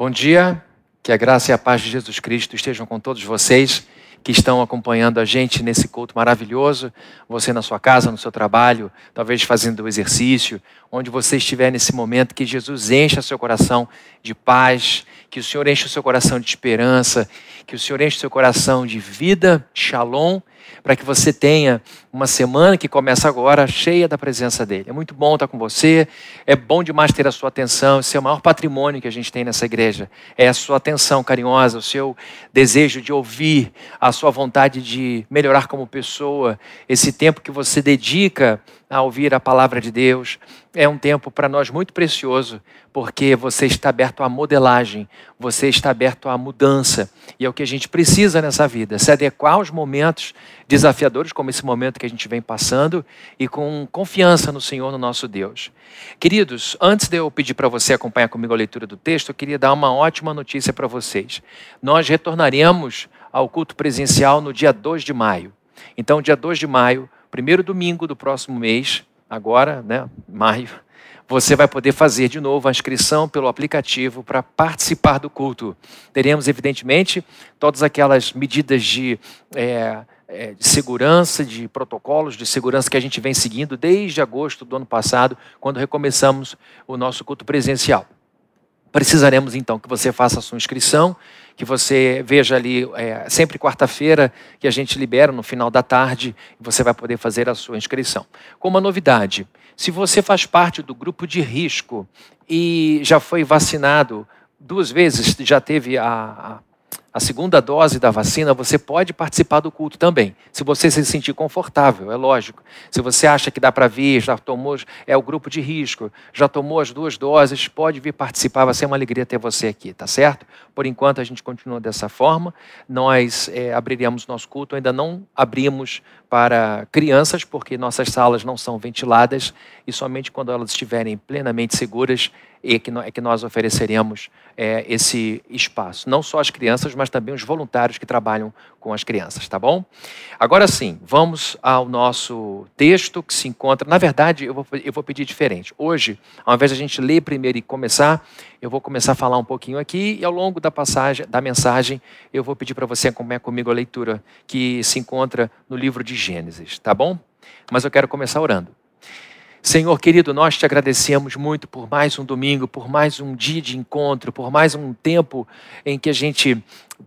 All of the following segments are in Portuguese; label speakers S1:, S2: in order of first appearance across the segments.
S1: Bom dia, que a graça e a paz de Jesus Cristo estejam com todos vocês que estão acompanhando a gente nesse culto maravilhoso. Você na sua casa, no seu trabalho, talvez fazendo exercício, onde você estiver nesse momento, que Jesus encha seu coração de paz, que o Senhor enche o seu coração de esperança, que o Senhor enche o seu coração de vida, shalom para que você tenha uma semana que começa agora cheia da presença dele. É muito bom estar com você, é bom demais ter a sua atenção, esse é o maior patrimônio que a gente tem nessa igreja. É a sua atenção carinhosa, o seu desejo de ouvir, a sua vontade de melhorar como pessoa, esse tempo que você dedica a ouvir a palavra de Deus. É um tempo para nós muito precioso, porque você está aberto à modelagem, você está aberto à mudança, e é o que a gente precisa nessa vida, se adequar aos momentos desafiadores, como esse momento que a gente vem passando, e com confiança no Senhor, no nosso Deus. Queridos, antes de eu pedir para você acompanhar comigo a leitura do texto, eu queria dar uma ótima notícia para vocês. Nós retornaremos ao culto presencial no dia 2 de maio. Então, dia 2 de maio, primeiro domingo do próximo mês, agora, né, maio, você vai poder fazer de novo a inscrição pelo aplicativo para participar do culto. Teremos, evidentemente, todas aquelas medidas de, é, é, de segurança, de protocolos de segurança que a gente vem seguindo desde agosto do ano passado, quando recomeçamos o nosso culto presencial. Precisaremos então que você faça a sua inscrição, que você veja ali é, sempre quarta-feira que a gente libera no final da tarde e você vai poder fazer a sua inscrição. Com uma novidade, se você faz parte do grupo de risco e já foi vacinado duas vezes, já teve a, a a segunda dose da vacina, você pode participar do culto também. Se você se sentir confortável, é lógico. Se você acha que dá para vir, já tomou, é o grupo de risco, já tomou as duas doses, pode vir participar. Vai ser uma alegria ter você aqui, tá certo? Por enquanto a gente continua dessa forma. Nós é, abriríamos nosso culto, ainda não abrimos para crianças, porque nossas salas não são ventiladas e somente quando elas estiverem plenamente seguras é que, é que nós ofereceremos é, esse espaço. Não só as crianças, mas também os voluntários que trabalham com as crianças, tá bom? Agora sim, vamos ao nosso texto que se encontra. Na verdade, eu vou, eu vou pedir diferente. Hoje, ao invés de a gente ler primeiro e começar, eu vou começar a falar um pouquinho aqui e ao longo da passagem, da mensagem, eu vou pedir para você acompanhar comigo a leitura que se encontra no livro de Gênesis, tá bom? Mas eu quero começar orando. Senhor querido, nós te agradecemos muito por mais um domingo, por mais um dia de encontro, por mais um tempo em que a gente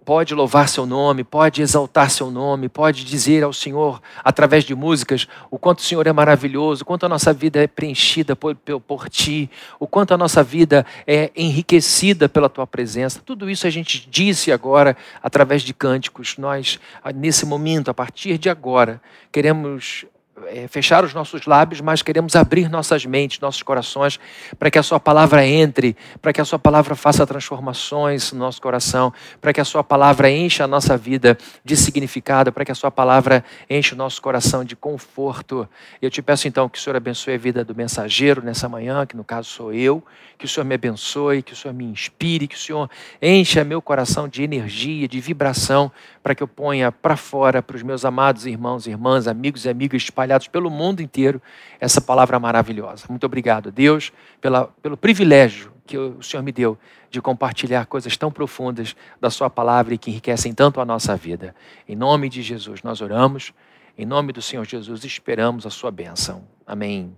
S1: pode louvar seu nome, pode exaltar seu nome, pode dizer ao Senhor, através de músicas, o quanto o Senhor é maravilhoso, o quanto a nossa vida é preenchida por, por, por ti, o quanto a nossa vida é enriquecida pela tua presença. Tudo isso a gente disse agora através de cânticos. Nós, nesse momento, a partir de agora, queremos é, fechar os nossos lábios, mas queremos abrir nossas mentes, nossos corações, para que a Sua palavra entre, para que a Sua palavra faça transformações no nosso coração, para que a Sua palavra encha a nossa vida de significado, para que a Sua palavra enche o noche coração de conforto. Eu te peço então que o Senhor abençoe a vida do mensageiro nessa manhã, que no caso sou eu, que o Senhor me abençoe, que o Senhor me inspire, que o Senhor encha meu coração de energia, de vibração, para que eu ponha para fora para os meus amados irmãos, irmãs, amigos e amigas espalhados pelo mundo inteiro essa palavra maravilhosa. Muito obrigado, Deus, pela, pelo privilégio que o Senhor me deu de compartilhar coisas tão profundas da Sua palavra e que enriquecem tanto a nossa vida. Em nome de Jesus, nós oramos. Em nome do Senhor Jesus, esperamos a Sua bênção. Amém.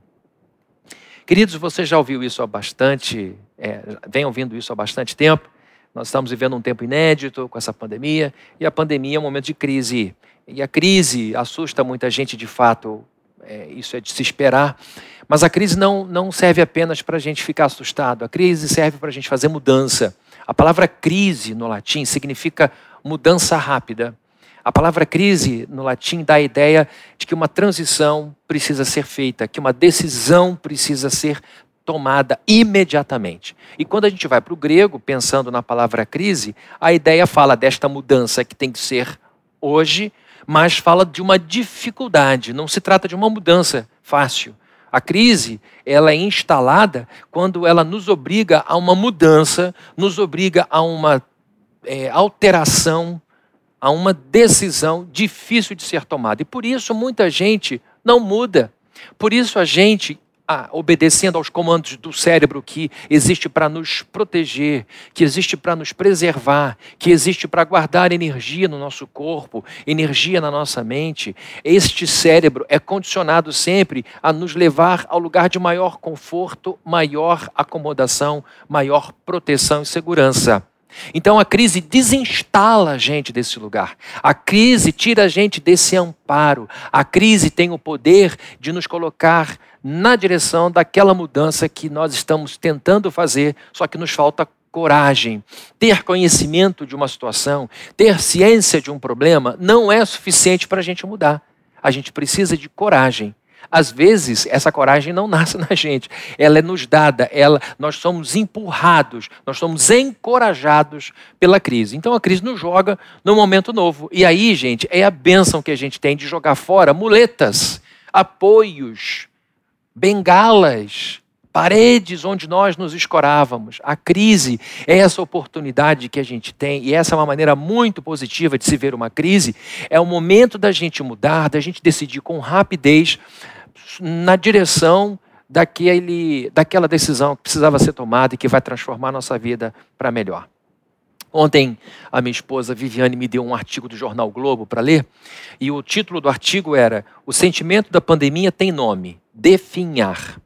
S1: Queridos, você já ouviu isso há bastante, é, vem ouvindo isso há bastante tempo. Nós estamos vivendo um tempo inédito com essa pandemia, e a pandemia é um momento de crise. E a crise assusta muita gente, de fato, é, isso é de se esperar. Mas a crise não, não serve apenas para a gente ficar assustado, a crise serve para a gente fazer mudança. A palavra crise no latim significa mudança rápida. A palavra crise no latim dá a ideia de que uma transição precisa ser feita, que uma decisão precisa ser tomada imediatamente. E quando a gente vai para o grego, pensando na palavra crise, a ideia fala desta mudança que tem que ser hoje, mas fala de uma dificuldade, não se trata de uma mudança fácil. A crise, ela é instalada quando ela nos obriga a uma mudança, nos obriga a uma é, alteração a uma decisão difícil de ser tomada. E por isso muita gente não muda. Por isso a gente obedecendo aos comandos do cérebro que existe para nos proteger, que existe para nos preservar, que existe para guardar energia no nosso corpo, energia na nossa mente. Este cérebro é condicionado sempre a nos levar ao lugar de maior conforto, maior acomodação, maior proteção e segurança. Então a crise desinstala a gente desse lugar. A crise tira a gente desse amparo. A crise tem o poder de nos colocar na direção daquela mudança que nós estamos tentando fazer, só que nos falta coragem. Ter conhecimento de uma situação, ter ciência de um problema, não é suficiente para a gente mudar. A gente precisa de coragem. Às vezes, essa coragem não nasce na gente, ela é nos dada, ela, nós somos empurrados, nós somos encorajados pela crise. Então a crise nos joga num momento novo. E aí, gente, é a bênção que a gente tem de jogar fora muletas, apoios, bengalas, paredes onde nós nos escorávamos. A crise é essa oportunidade que a gente tem, e essa é uma maneira muito positiva de se ver uma crise. É o momento da gente mudar, da gente decidir com rapidez na direção daquele, daquela decisão que precisava ser tomada e que vai transformar nossa vida para melhor. Ontem, a minha esposa Viviane me deu um artigo do jornal Globo para ler, e o título do artigo era O sentimento da pandemia tem nome: definhar.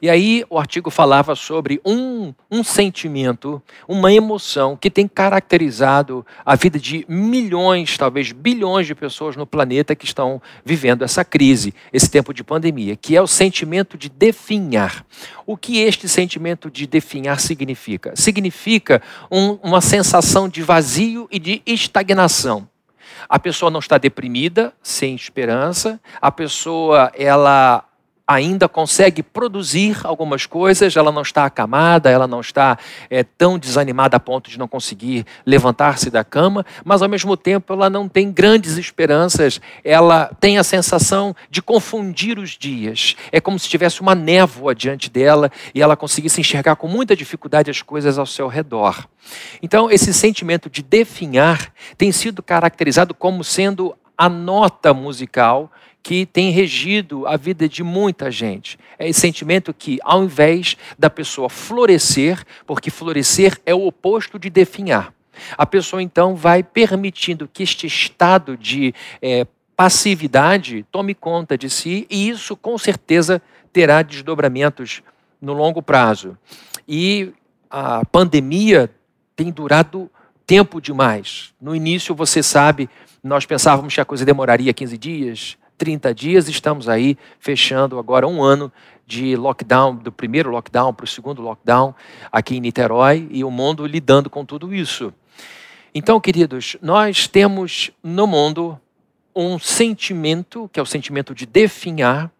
S1: E aí o artigo falava sobre um, um sentimento, uma emoção que tem caracterizado a vida de milhões, talvez bilhões de pessoas no planeta que estão vivendo essa crise, esse tempo de pandemia, que é o sentimento de definhar. O que este sentimento de definhar significa? Significa um, uma sensação de vazio e de estagnação. A pessoa não está deprimida, sem esperança, a pessoa ela ainda consegue produzir algumas coisas, ela não está acamada, ela não está é, tão desanimada a ponto de não conseguir levantar-se da cama, mas ao mesmo tempo ela não tem grandes esperanças, ela tem a sensação de confundir os dias. É como se tivesse uma névoa diante dela e ela conseguisse enxergar com muita dificuldade as coisas ao seu redor. Então, esse sentimento de definhar tem sido caracterizado como sendo a nota musical que tem regido a vida de muita gente. É esse sentimento que, ao invés da pessoa florescer, porque florescer é o oposto de definhar, a pessoa então vai permitindo que este estado de é, passividade tome conta de si, e isso com certeza terá desdobramentos no longo prazo. E a pandemia tem durado tempo demais. No início, você sabe, nós pensávamos que a coisa demoraria 15 dias, 30 dias, estamos aí fechando agora um ano de lockdown, do primeiro lockdown para o segundo lockdown aqui em Niterói e o mundo lidando com tudo isso. Então, queridos, nós temos no mundo um sentimento, que é o sentimento de definhar,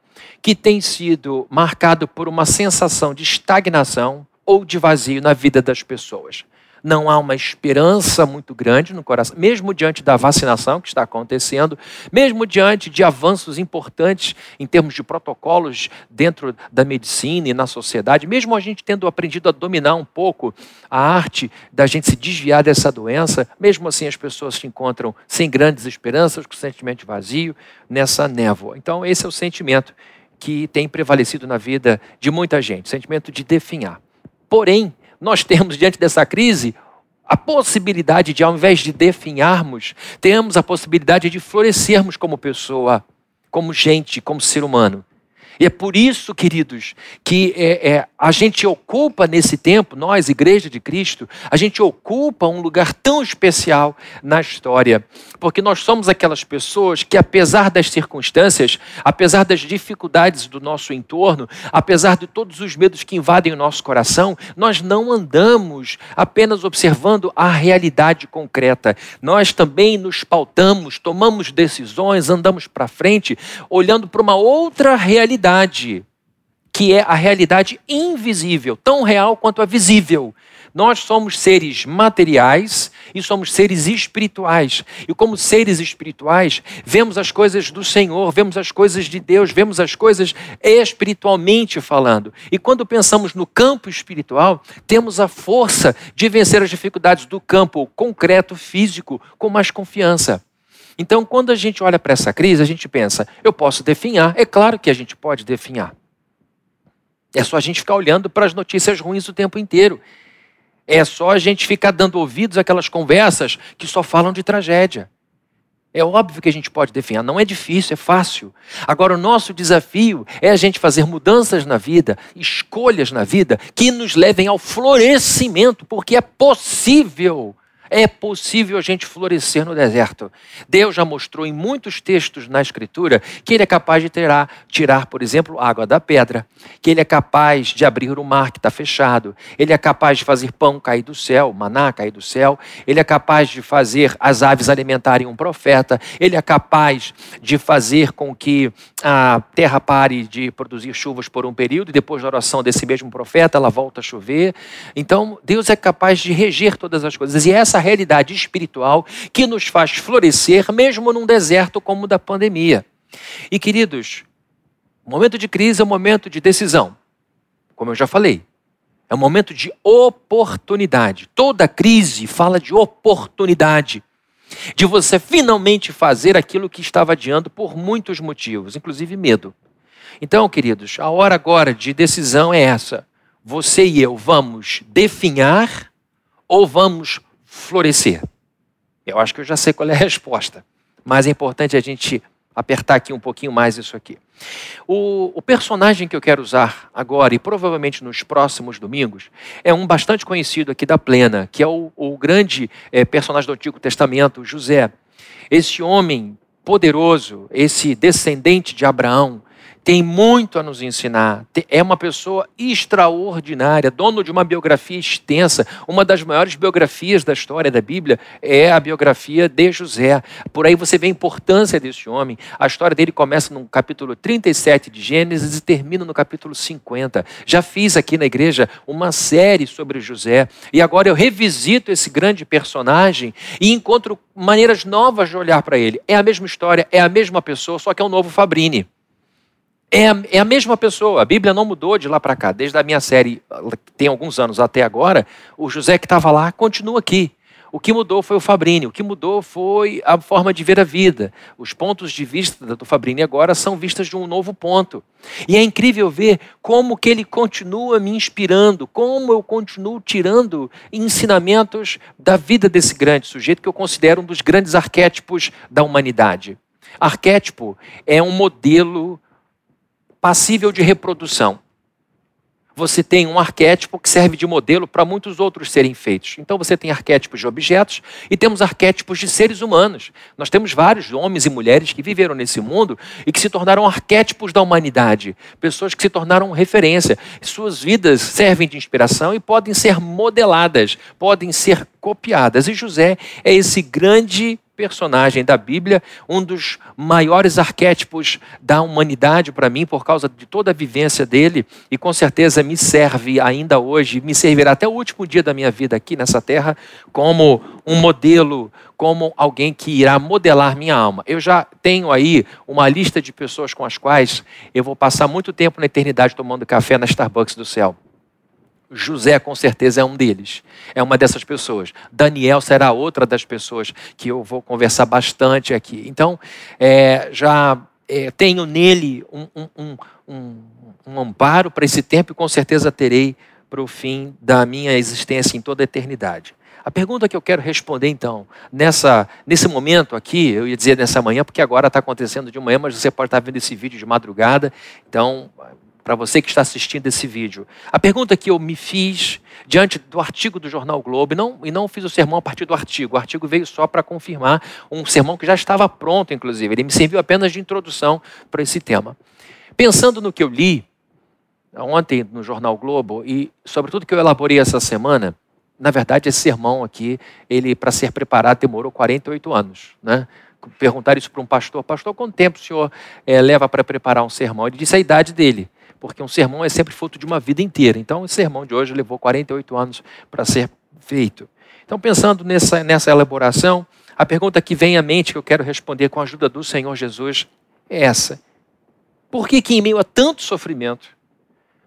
S1: que tem sido marcado por uma sensação de estagnação ou de vazio na vida das pessoas não há uma esperança muito grande no coração, mesmo diante da vacinação que está acontecendo, mesmo diante de avanços importantes em termos de protocolos dentro da medicina e na sociedade, mesmo a gente tendo aprendido a dominar um pouco a arte da gente se desviar dessa doença, mesmo assim as pessoas se encontram sem grandes esperanças, com sentimento vazio, nessa névoa. Então, esse é o sentimento que tem prevalecido na vida de muita gente, sentimento de definhar. Porém, nós temos diante dessa crise a possibilidade de, ao invés de definharmos, temos a possibilidade de florescermos como pessoa, como gente, como ser humano. E é por isso, queridos, que é, é, a gente ocupa nesse tempo, nós, Igreja de Cristo, a gente ocupa um lugar tão especial na história, porque nós somos aquelas pessoas que, apesar das circunstâncias, apesar das dificuldades do nosso entorno, apesar de todos os medos que invadem o nosso coração, nós não andamos apenas observando a realidade concreta. Nós também nos pautamos, tomamos decisões, andamos para frente, olhando para uma outra realidade realidade, que é a realidade invisível, tão real quanto a visível. Nós somos seres materiais e somos seres espirituais. E como seres espirituais, vemos as coisas do Senhor, vemos as coisas de Deus, vemos as coisas espiritualmente falando. E quando pensamos no campo espiritual, temos a força de vencer as dificuldades do campo concreto, físico, com mais confiança. Então, quando a gente olha para essa crise, a gente pensa, eu posso definhar. É claro que a gente pode definhar. É só a gente ficar olhando para as notícias ruins o tempo inteiro. É só a gente ficar dando ouvidos àquelas conversas que só falam de tragédia. É óbvio que a gente pode definhar, não é difícil, é fácil. Agora, o nosso desafio é a gente fazer mudanças na vida, escolhas na vida, que nos levem ao florescimento, porque é possível é possível a gente florescer no deserto. Deus já mostrou em muitos textos na Escritura que Ele é capaz de tirar, tirar, por exemplo, água da pedra, que Ele é capaz de abrir o mar que está fechado, Ele é capaz de fazer pão cair do céu, maná cair do céu, Ele é capaz de fazer as aves alimentarem um profeta, Ele é capaz de fazer com que a terra pare de produzir chuvas por um período e depois da oração desse mesmo profeta ela volta a chover. Então, Deus é capaz de reger todas as coisas e essa essa realidade espiritual que nos faz florescer, mesmo num deserto como o da pandemia. E queridos, o momento de crise é um momento de decisão. Como eu já falei, é um momento de oportunidade. Toda crise fala de oportunidade. De você finalmente fazer aquilo que estava adiando por muitos motivos, inclusive medo. Então, queridos, a hora agora de decisão é essa. Você e eu vamos definhar ou vamos florescer? Eu acho que eu já sei qual é a resposta, mas é importante a gente apertar aqui um pouquinho mais isso aqui. O, o, personagem que eu quero usar agora e provavelmente nos próximos domingos é um bastante conhecido aqui da Plena, que é o, o grande é, personagem do Antigo Testamento, José. Esse homem poderoso, esse descendente de Abraão, tem muito a nos ensinar. É uma pessoa extraordinária, dono de uma biografia extensa. Uma das maiores biografias da história da Bíblia é a biografia de José. Por aí você vê a importância desse homem. A história dele começa no capítulo 37 de Gênesis e termina no capítulo 50. Já fiz aqui na igreja uma série sobre José e agora eu revisito esse grande personagem e encontro maneiras novas de olhar para ele. É a mesma história, é a mesma pessoa, só que é um novo Fabrini. É a, é a mesma pessoa. A Bíblia não mudou de lá para cá. Desde a minha série, tem alguns anos até agora, o José que estava lá continua aqui. O que mudou foi o Fabrini, o que mudou foi a forma de ver a vida. Os pontos de vista do Fabrini agora são vistas de um novo ponto. E é incrível ver como que ele continua me inspirando, como eu continuo tirando ensinamentos da vida desse grande sujeito que eu considero um dos grandes arquétipos da humanidade. Arquétipo é um modelo passível de reprodução. Você tem um arquétipo que serve de modelo para muitos outros serem feitos. Então você tem arquétipos de objetos e temos arquétipos de seres humanos. Nós temos vários homens e mulheres que viveram nesse mundo e que se tornaram arquétipos da humanidade, pessoas que se tornaram referência. Suas vidas servem de inspiração e podem ser modeladas, podem ser copiadas. E José é esse grande personagem da Bíblia, um dos maiores arquétipos da humanidade para mim, por causa de toda a vivência dele, e com certeza me serve ainda hoje, me servirá até o último dia da minha vida aqui nessa terra, como um modelo, como alguém que irá modelar minha alma. Eu já tenho aí uma lista de pessoas com as quais eu vou passar muito tempo na eternidade tomando café na Starbucks do céu. José, com certeza, é um deles. É uma dessas pessoas. Daniel será outra das pessoas que eu vou conversar bastante aqui. Então, é, já é, tenho nele um, um, um, um amparo para esse tempo e com certeza terei para o fim da minha existência em toda a eternidade. A pergunta que eu quero responder, então, nessa, nesse momento aqui, eu ia dizer nessa manhã, porque agora está acontecendo de manhã, mas você pode estar vendo esse vídeo de madrugada, então para você que está assistindo esse vídeo. A pergunta que eu me fiz diante do artigo do Jornal Globo, e não, e não fiz o sermão a partir do artigo, o artigo veio só para confirmar um sermão que já estava pronto, inclusive. Ele me serviu apenas de introdução para esse tema. Pensando no que eu li ontem no Jornal Globo e, sobretudo, que eu elaborei essa semana, na verdade, esse sermão aqui, ele para ser preparado demorou 48 anos, né? Perguntar isso para um pastor, pastor, quanto tempo o senhor é, leva para preparar um sermão? Ele disse a idade dele porque um sermão é sempre fruto de uma vida inteira. Então, o sermão de hoje levou 48 anos para ser feito. Então, pensando nessa, nessa elaboração, a pergunta que vem à mente, que eu quero responder com a ajuda do Senhor Jesus, é essa: Por que, que em meio a tanto sofrimento,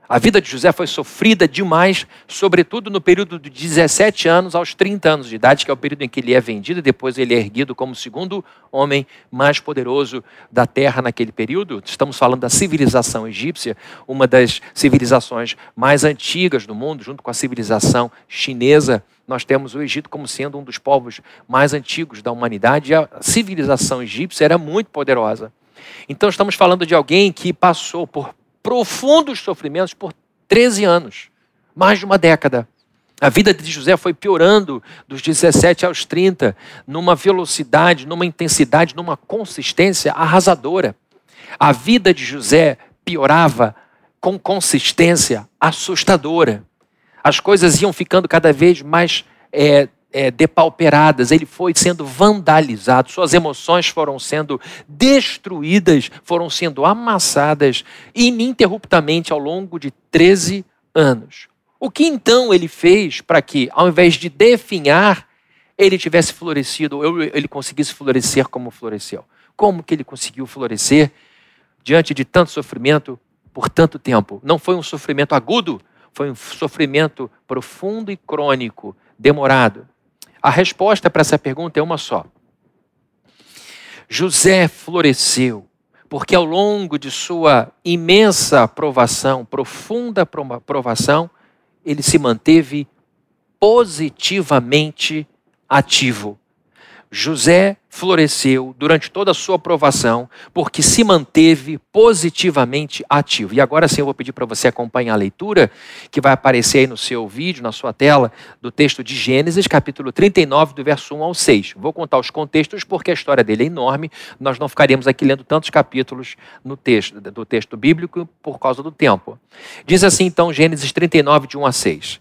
S1: A vida de José foi sofrida demais, sobretudo no período de 17 anos aos 30 anos de idade, que é o período em que ele é vendido, e depois ele é erguido como o segundo homem mais poderoso da terra naquele período. Estamos falando da civilização egípcia, uma das civilizações mais antigas do mundo, junto com a civilização chinesa. Nós temos o Egito como sendo um dos povos mais antigos da humanidade, e a civilização egípcia era muito poderosa. Então, estamos falando de alguém que passou por profundos sofrimentos por 13 anos, mais de uma década. A vida de José foi piorando dos 17 aos 30, numa velocidade, numa intensidade, numa consistência arrasadora. A vida de José piorava com consistência assustadora. As coisas iam ficando cada vez mais é, é, depauperadas, ele foi sendo vandalizado, suas emoções foram sendo destruídas, foram sendo amassadas ininterruptamente ao longo de 13 anos. O que então ele fez para que, ao invés de definhar, ele tivesse florescido, ou ele conseguisse florescer como floresceu? Como que ele conseguiu florescer diante de tanto sofrimento por tanto tempo? Não foi um sofrimento agudo, foi um sofrimento profundo e crônico, demorado. A resposta para essa pergunta é uma só. José floresceu porque ao longo de sua imensa provação, profunda provação, ele se manteve positivamente ativo. José floresceu durante toda a sua aprovação porque se manteve positivamente ativo. E agora sim eu vou pedir para você acompanhar a leitura que vai aparecer aí no seu vídeo, na sua tela, do texto de Gênesis, capítulo 39, do verso 1 ao 6. Vou contar os contextos porque a história dele é enorme, nós não ficaremos aqui lendo tantos capítulos no texto, do texto bíblico por causa do tempo. Diz assim então Gênesis 39, de 1 a 6.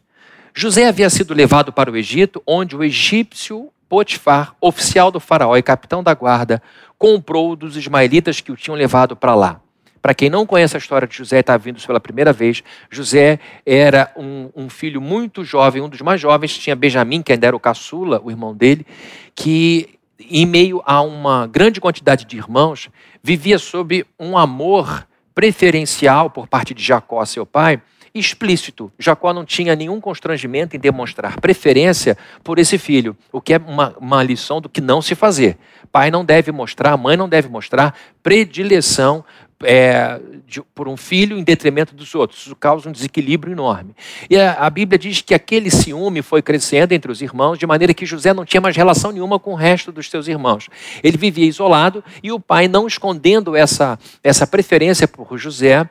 S1: José havia sido levado para o Egito, onde o egípcio Potifar, oficial do faraó e capitão da guarda, comprou dos ismaelitas que o tinham levado para lá. Para quem não conhece a história de José e está vindo pela primeira vez, José era um, um, filho muito jovem, um dos mais jovens, tinha Benjamim, que ainda era o caçula, o irmão dele, que em meio a uma grande quantidade de irmãos, vivia sob um amor preferencial por parte de Jacó, seu pai, explícito. Jacó não tinha nenhum constrangimento em demonstrar preferência por esse filho, o que é uma, uma lição do que não se fazer. Pai não deve mostrar, mãe não deve mostrar predileção é, de, por um filho em detrimento dos outros. Isso causa um desequilíbrio enorme. E a, a, Bíblia diz que aquele ciúme foi crescendo entre os irmãos, de maneira que José não tinha mais relação nenhuma com o resto dos seus irmãos. Ele vivia isolado e o pai, não escondendo essa, essa preferência por José,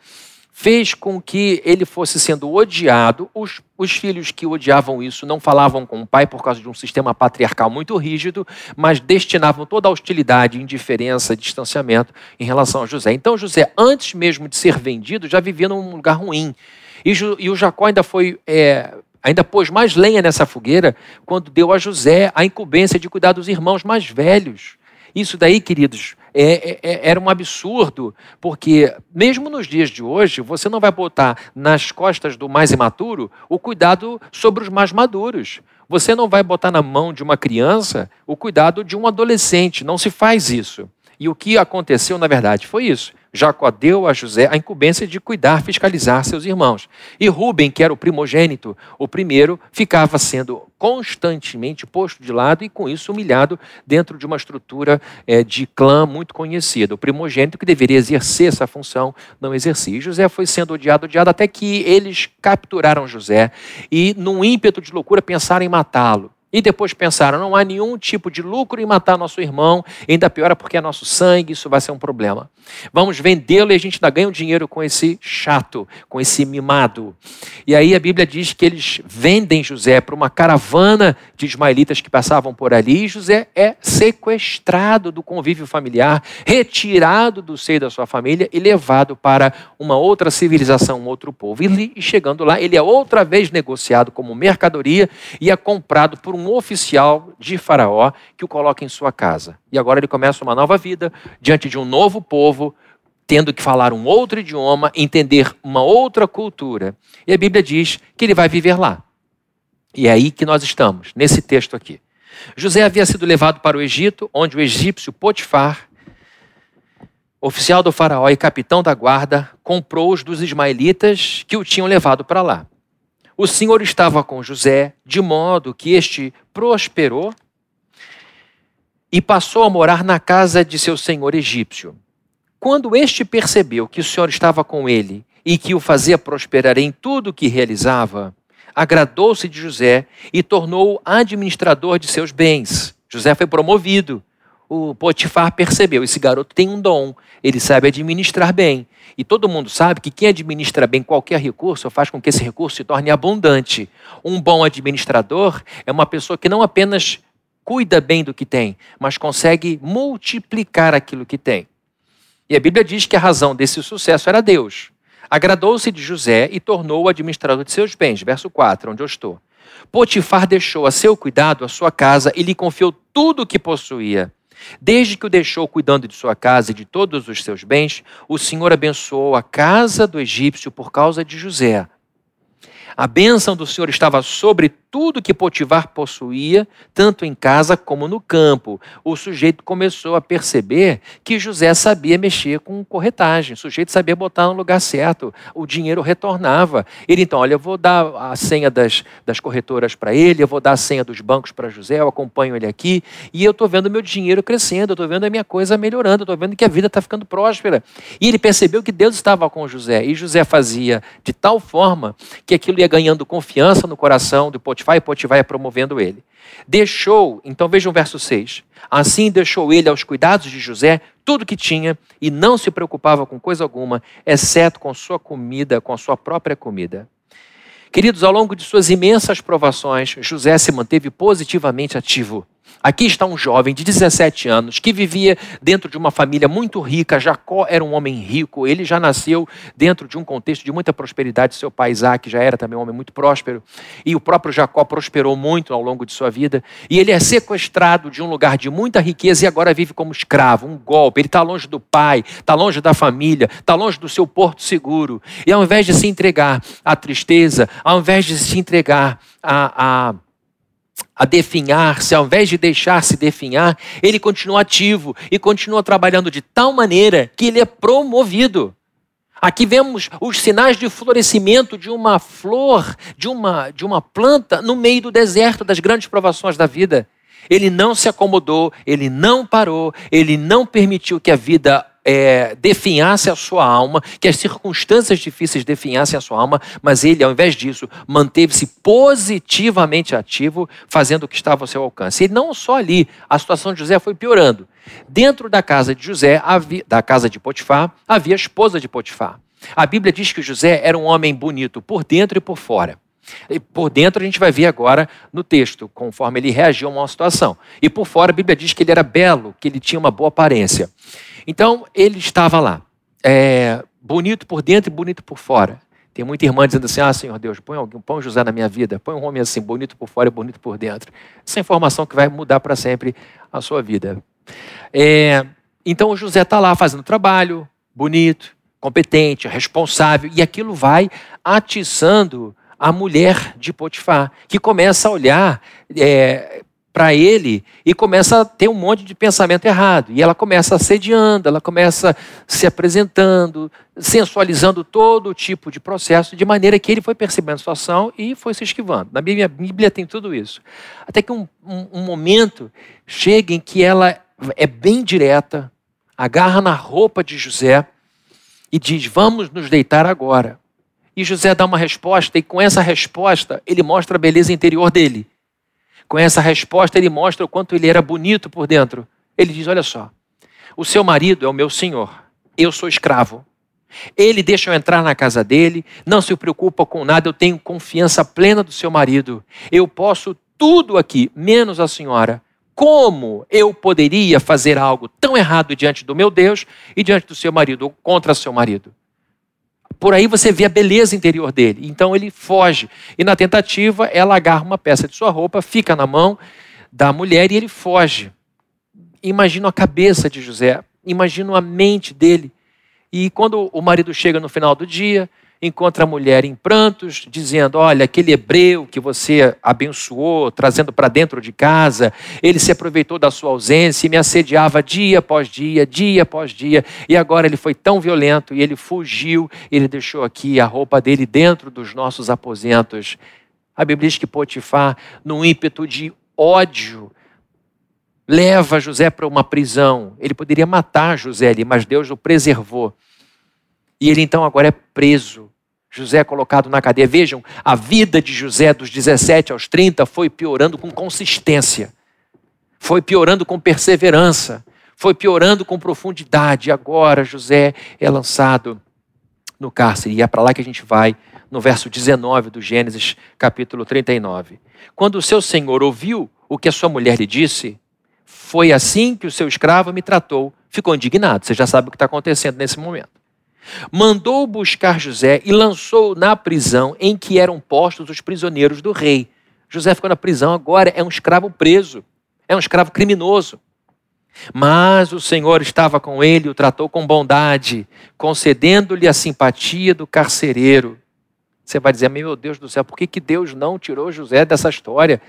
S1: fez com que ele fosse sendo odiado. Os, os, filhos que odiavam isso não falavam com o pai por causa de um sistema patriarcal muito rígido, mas destinavam toda a hostilidade, indiferença, distanciamento em relação a José. Então, José, antes mesmo de ser vendido, já vivia num lugar ruim. E, e o Jacó ainda foi. É, ainda pôs mais lenha nessa fogueira quando deu a José a incumbência de cuidar dos irmãos mais velhos. Isso daí, queridos, é, é, é, era um absurdo, porque mesmo nos dias de hoje, você não vai botar nas costas do mais imaturo o cuidado sobre os mais maduros. Você não vai botar na mão de uma criança o cuidado de um adolescente. Não se faz isso. E o que aconteceu, na verdade, foi isso. Jacó deu a José a incumbência de cuidar, fiscalizar seus irmãos. E Rubem, que era o primogênito, o primeiro, ficava sendo constantemente posto de lado e, com isso, humilhado dentro de uma estrutura é, de clã muito conhecida. O primogênito que deveria exercer essa função não exercia. E José foi sendo odiado, odiado, até que eles capturaram José e, num ímpeto de loucura, pensaram em matá-lo. E depois pensaram: não há nenhum tipo de lucro em matar nosso irmão, ainda pior é porque é nosso sangue, isso vai ser um problema. Vamos vendê-lo e a gente ainda ganha um dinheiro com esse chato, com esse mimado. E aí a Bíblia diz que eles vendem José para uma caravana de ismaelitas que passavam por ali, e José é sequestrado do convívio familiar, retirado do seio da sua família e levado para uma outra civilização, um outro povo. E chegando lá, ele é outra vez negociado como mercadoria e é comprado por um um oficial de Faraó que o coloca em sua casa. E agora ele começa uma nova vida diante de um novo povo, tendo que falar um outro idioma, entender uma outra cultura. E a Bíblia diz que ele vai viver lá. E é aí que nós estamos, nesse texto aqui. José havia sido levado para o Egito, onde o egípcio Potifar, oficial do faraó e capitão da guarda, comprou-os dos ismaelitas que o tinham levado para lá. O Senhor estava com José, de modo que este prosperou e passou a morar na casa de seu senhor egípcio. Quando este percebeu que o Senhor estava com ele e que o fazia prosperar em tudo o que realizava, agradou-se de José e tornou-o administrador de seus bens. José foi promovido. O Potifar percebeu: esse garoto tem um dom, ele sabe administrar bem. E todo mundo sabe que quem administra bem qualquer recurso faz com que esse recurso se torne abundante. Um bom administrador é uma pessoa que não apenas cuida bem do que tem, mas consegue multiplicar aquilo que tem. E a Bíblia diz que a razão desse sucesso era Deus. Agradou-se de José e tornou-o administrador de seus bens. Verso 4, onde eu estou. Potifar deixou a seu cuidado a sua casa e lhe confiou tudo o que possuía. Desde que o deixou cuidando de sua casa e de todos os seus bens, o Senhor abençoou a casa do egípcio por causa de José. A bênção do Senhor estava sobre tudo que Potifar possuía, tanto em casa como no campo. O sujeito começou a perceber que José sabia mexer com corretagem, o sujeito sabia botar no lugar certo, o dinheiro retornava. Ele então, olha, eu vou dar a senha das, das corretoras para ele, eu vou dar a senha dos bancos para José, eu acompanho ele aqui, e eu estou vendo meu dinheiro crescendo, eu estou vendo a minha coisa melhorando, estou vendo que a vida está ficando próspera. E ele percebeu que Deus estava com José, e José fazia de tal forma que aquilo ia ganhando confiança no coração do Potifar e Potifar ia promovendo ele. Deixou, então vejam o verso 6. Assim deixou ele aos cuidados de José tudo que tinha e não se preocupava com coisa alguma, exceto com sua comida, com a sua própria comida. Queridos, ao longo de suas imensas provações, José se manteve positivamente ativo. Aqui está um jovem de 17 anos que vivia dentro de uma família muito rica. Jacó era um homem rico, ele já nasceu dentro de um contexto de muita prosperidade. Seu pai Isaac já era também um homem muito próspero. E o próprio Jacó prosperou muito ao longo de sua vida. E ele é sequestrado de um lugar de muita riqueza e agora vive como escravo, um golpe. Ele está longe do pai, está longe da família, está longe do seu porto seguro. E ao invés de se entregar à tristeza, ao invés de se entregar a, a a definhar-se, ao invés de deixar-se definhar, ele continua ativo e continua trabalhando de tal maneira que ele é promovido. Aqui vemos os sinais de florescimento de uma flor, de uma, de uma planta no meio do deserto das grandes provações da vida. Ele não se acomodou, ele não parou, ele não permitiu que a vida é, definhasse a sua alma, que as circunstâncias difíceis definhassem a sua alma, mas ele, ao invés disso, manteve-se positivamente ativo, fazendo o que estava ao seu alcance. E não só ali, a situação de José foi piorando. Dentro da casa de José, havia, da casa de Potifar, havia a esposa de Potifar. A Bíblia diz que José era um homem bonito por dentro e por fora. E por dentro a gente vai ver agora no texto, conforme ele reagiu a uma situação. E por fora a Bíblia diz que ele era belo, que ele tinha uma boa aparência. Então ele estava lá, é, bonito por dentro e bonito por fora. Tem muita irmã dizendo assim: Ah, Senhor Deus, põe alguém, põe José na minha vida, põe um homem assim, bonito por fora e bonito por dentro. Essa é informação que vai mudar para sempre a sua vida. É, então o José está lá fazendo trabalho, bonito, competente, responsável, e aquilo vai atiçando a mulher de Potifar, que começa a olhar é, para ele e começa a ter um monte de pensamento errado. E ela começa assediando, ela começa se apresentando, sensualizando todo tipo de processo, de maneira que ele foi percebendo a situação e foi se esquivando. Na Bíblia, Bíblia tem tudo isso. Até que um, um, um momento chega em que ela é bem direta, agarra na roupa de José e diz: Vamos nos deitar agora. E José dá uma resposta, e com essa resposta ele mostra a beleza interior dele. Com essa resposta, ele mostra o quanto ele era bonito por dentro. Ele diz: Olha só, o seu marido é o meu senhor, eu sou escravo. Ele deixa eu entrar na casa dele, não se preocupa com nada, eu tenho confiança plena do seu marido. Eu posso tudo aqui, menos a senhora. Como eu poderia fazer algo tão errado diante do meu Deus e diante do seu marido, ou contra seu marido? Por aí você vê a beleza interior dele. Então ele foge. E na tentativa, ela agarra uma peça de sua roupa, fica na mão da mulher e ele foge. Imagino a cabeça de José, imagino a mente dele. E quando o marido chega no final do dia, encontra a mulher em prantos, dizendo: Olha, aquele hebreu que você abençoou, trazendo para dentro de casa, ele se aproveitou da sua ausência e me assediava dia após dia, dia após dia, e agora ele foi tão violento e ele fugiu, ele deixou aqui a roupa dele dentro dos nossos aposentos. A Bíblia diz que Potifar, num ímpeto de ódio, leva José para uma prisão. Ele poderia matar José ali, mas Deus o preservou. E ele então agora é preso. José é colocado na cadeia. Vejam, a vida de José dos 17 aos 30 foi piorando com consistência, foi piorando com perseverança, foi piorando com profundidade. Agora José é lançado no cárcere. E é para lá que a gente vai no verso 19 do Gênesis, capítulo 39. Quando o seu senhor ouviu o que a sua mulher lhe disse, foi assim que o seu escravo me tratou. Ficou indignado. Você já sabe o que está acontecendo nesse momento. Mandou buscar José e lançou na prisão em que eram postos os prisioneiros do rei. José ficou na prisão agora, é um escravo preso, é um escravo criminoso. Mas o Senhor estava com ele o tratou com bondade, concedendo-lhe a simpatia do carcereiro. Você vai dizer, meu Deus do céu, por que, que Deus não tirou José dessa história?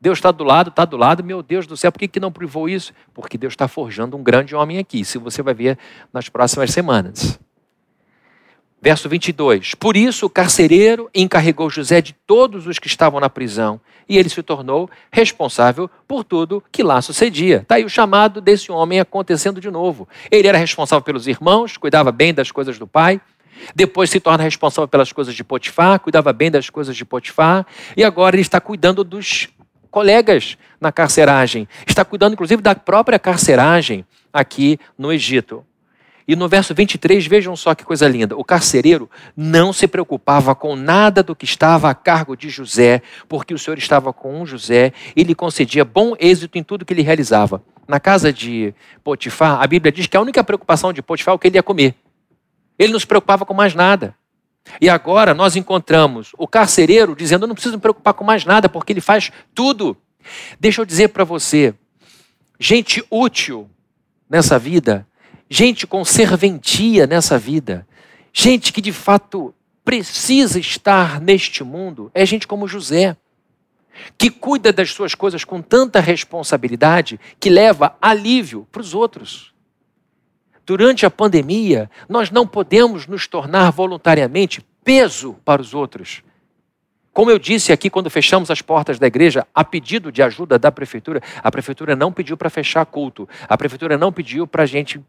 S1: Deus está do lado, está do lado, meu Deus do céu, por que, que não privou isso? Porque Deus está forjando um grande homem aqui, isso você vai ver nas próximas semanas. Verso 22. Por isso o carcereiro encarregou José de todos os que estavam na prisão, e ele se tornou responsável por tudo que lá sucedia. Está aí o chamado desse homem acontecendo de novo. Ele era responsável pelos irmãos, cuidava bem das coisas do pai. Depois se torna responsável pelas coisas de Potifar, cuidava bem das coisas de Potifar, e agora ele está cuidando dos colegas na carceragem, está cuidando inclusive da própria carceragem aqui no Egito. E no verso 23, vejam só que coisa linda. O carcereiro não se preocupava com nada do que estava a cargo de José, porque o Senhor estava com José e lhe concedia bom êxito em tudo que ele realizava. Na casa de Potifar, a Bíblia diz que a única preocupação de Potifar é o que ele ia comer. Ele não se preocupava com mais nada. E agora nós encontramos o carcereiro dizendo: Eu não preciso me preocupar com mais nada, porque ele faz tudo. Deixa eu dizer para você, gente útil nessa vida gente com serventia nessa vida, gente que de fato precisa estar neste mundo, é gente como José, que cuida das suas coisas com tanta responsabilidade que leva alívio para os outros. Durante a pandemia, nós não podemos nos tornar voluntariamente peso para os outros. Como eu disse aqui quando fechamos as portas da igreja, a pedido de ajuda da prefeitura, a prefeitura não pediu para fechar culto, a prefeitura não pediu para a gente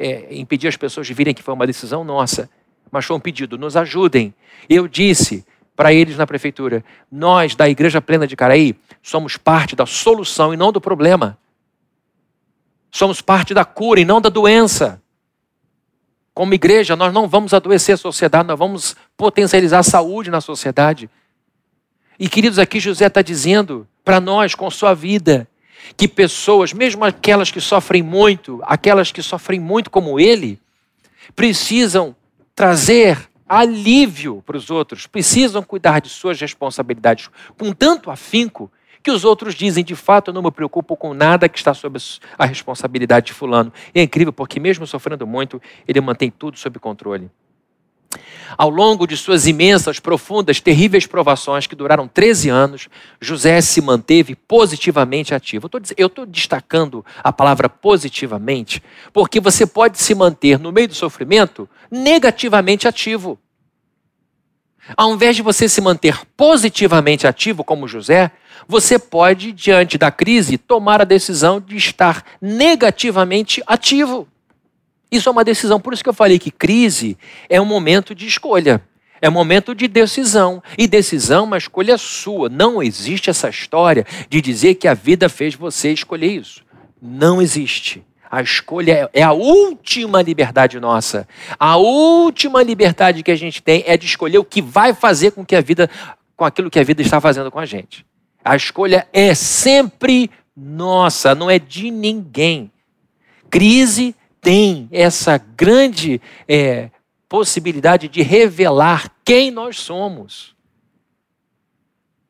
S1: é, impedir as pessoas de virem, que foi uma decisão nossa, mas foi um pedido, nos ajudem. Eu disse para eles na prefeitura, nós da Igreja Plena de Caraí somos parte da solução e não do problema. Somos parte da cura e não da doença. Como igreja, nós não vamos adoecer a sociedade, nós vamos potencializar a saúde na sociedade. E queridos, aqui José está dizendo para nós, com sua vida, que pessoas, mesmo aquelas que sofrem muito, aquelas que sofrem muito como ele, precisam trazer alívio para os outros, precisam cuidar de suas responsabilidades com tanto afinco que os outros dizem, de fato, eu não me preocupo com nada que está sob a responsabilidade de fulano. E é incrível porque mesmo sofrendo muito, ele mantém tudo sob controle. Ao longo de suas imensas, profundas, terríveis provações que duraram 13 anos, José se manteve positivamente ativo. Eu estou destacando a palavra positivamente, porque você pode se manter no meio do sofrimento negativamente ativo. Ao invés de você se manter positivamente ativo, como José, você pode, diante da crise, tomar a decisão de estar negativamente ativo. Isso é uma decisão, por isso que eu falei que crise é um momento de escolha. É um momento de decisão. E decisão é uma escolha sua. Não existe essa história de dizer que a vida fez você escolher isso. Não existe. A escolha é a última liberdade nossa. A última liberdade que a gente tem é de escolher o que vai fazer com que a vida, com aquilo que a vida está fazendo com a gente. A escolha é sempre nossa, não é de ninguém. Crise tem essa grande é, possibilidade de revelar quem nós somos.